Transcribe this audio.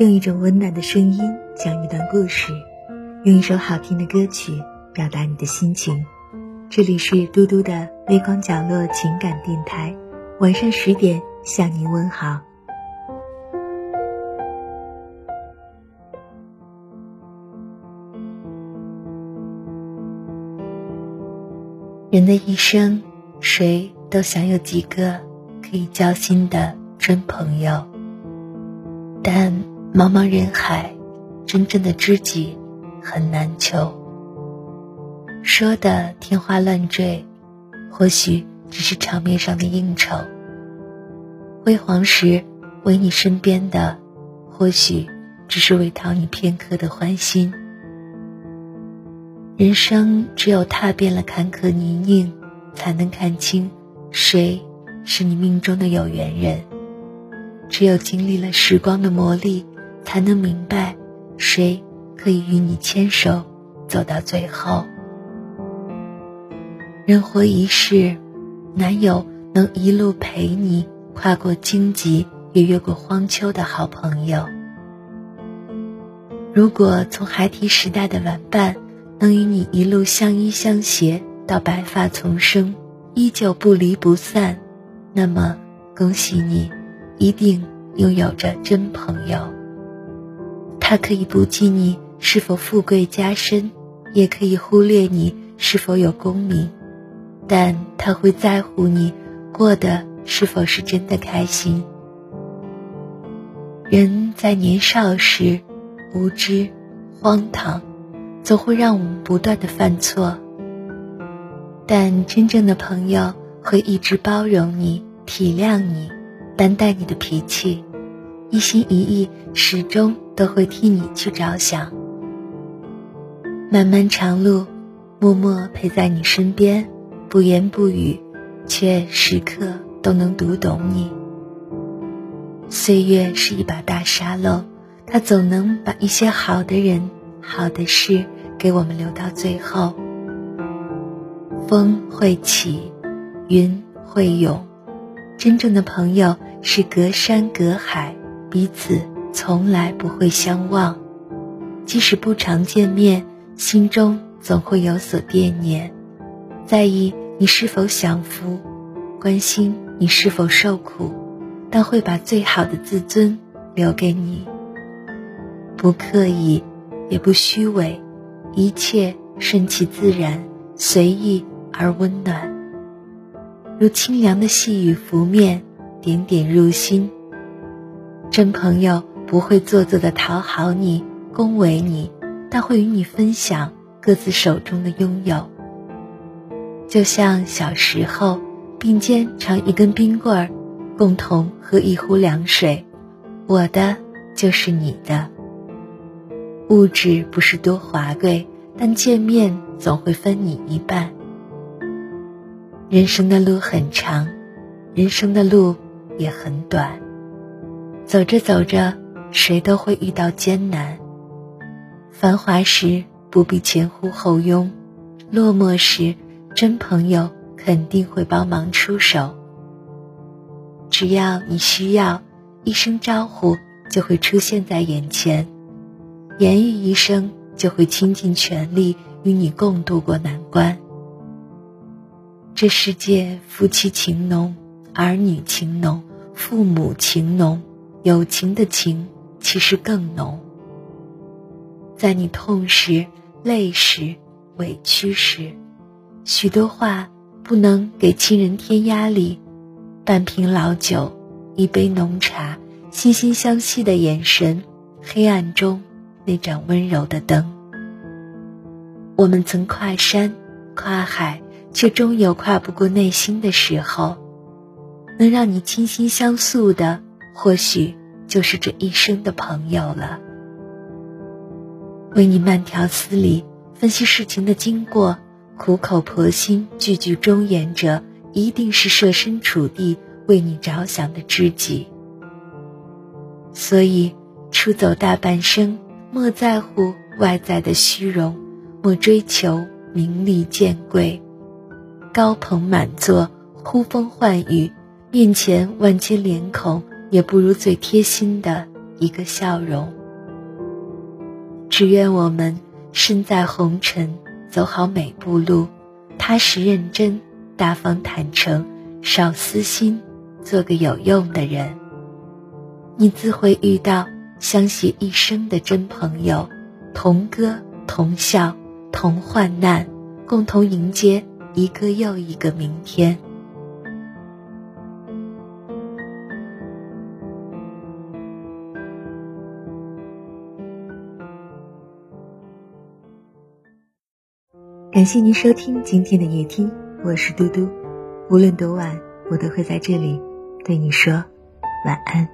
用一种温暖的声音讲一段故事，用一首好听的歌曲表达你的心情。这里是嘟嘟的微光角落情感电台，晚上十点向您问好。人的一生，谁都想有几个可以交心的真朋友，但茫茫人海，真正的知己很难求。说的天花乱坠，或许只是场面上的应酬；辉煌时围你身边的，或许只是为讨你片刻的欢心。人生只有踏遍了坎坷泥泞，才能看清谁是你命中的有缘人；只有经历了时光的磨砺，才能明白谁可以与你牵手走到最后。人活一世，难有能一路陪你跨过荆棘，也越过荒丘的好朋友。如果从孩提时代的玩伴，能与你一路相依相携到白发丛生，依旧不离不散，那么恭喜你，一定拥有着真朋友。他可以不计你是否富贵加身，也可以忽略你是否有功名，但他会在乎你过得是否是真的开心。人在年少时，无知、荒唐。总会让我们不断的犯错，但真正的朋友会一直包容你、体谅你、担待你的脾气，一心一意，始终都会替你去着想。漫漫长路，默默陪在你身边，不言不语，却时刻都能读懂你。岁月是一把大沙漏，它总能把一些好的人、好的事。给我们留到最后。风会起，云会涌，真正的朋友是隔山隔海，彼此从来不会相忘。即使不常见面，心中总会有所惦念，在意你是否享福，关心你是否受苦，但会把最好的自尊留给你。不刻意，也不虚伪。一切顺其自然，随意而温暖，如清凉的细雨拂面，点点入心。真朋友不会做作的讨好你、恭维你，但会与你分享各自手中的拥有。就像小时候并肩尝一根冰棍儿，共同喝一壶凉水，我的就是你的。物质不是多华贵，但见面总会分你一半。人生的路很长，人生的路也很短。走着走着，谁都会遇到艰难。繁华时不必前呼后拥，落寞时真朋友肯定会帮忙出手。只要你需要，一声招呼就会出现在眼前。言语一声，就会倾尽全力与你共度过难关。这世界夫妻情浓，儿女情浓，父母情浓，友情的情其实更浓。在你痛时、累时、委屈时，许多话不能给亲人添压力。半瓶老酒，一杯浓茶，惺惺相惜的眼神，黑暗中。那盏温柔的灯。我们曾跨山跨海，却终有跨不过内心的时候。能让你倾心相诉的，或许就是这一生的朋友了。为你慢条斯理分析事情的经过，苦口婆心句句忠言者，一定是设身处地为你着想的知己。所以，出走大半生。莫在乎外在的虚荣，莫追求名利见贵。高朋满座，呼风唤雨，面前万千脸孔，也不如最贴心的一个笑容。只愿我们身在红尘，走好每步路，踏实认真，大方坦诚，少私心，做个有用的人。你自会遇到相携一生的真朋友，同歌同笑同患难，共同迎接一个又一个明天。感谢您收听今天的夜听，我是嘟嘟。无论多晚，我都会在这里对你说晚安。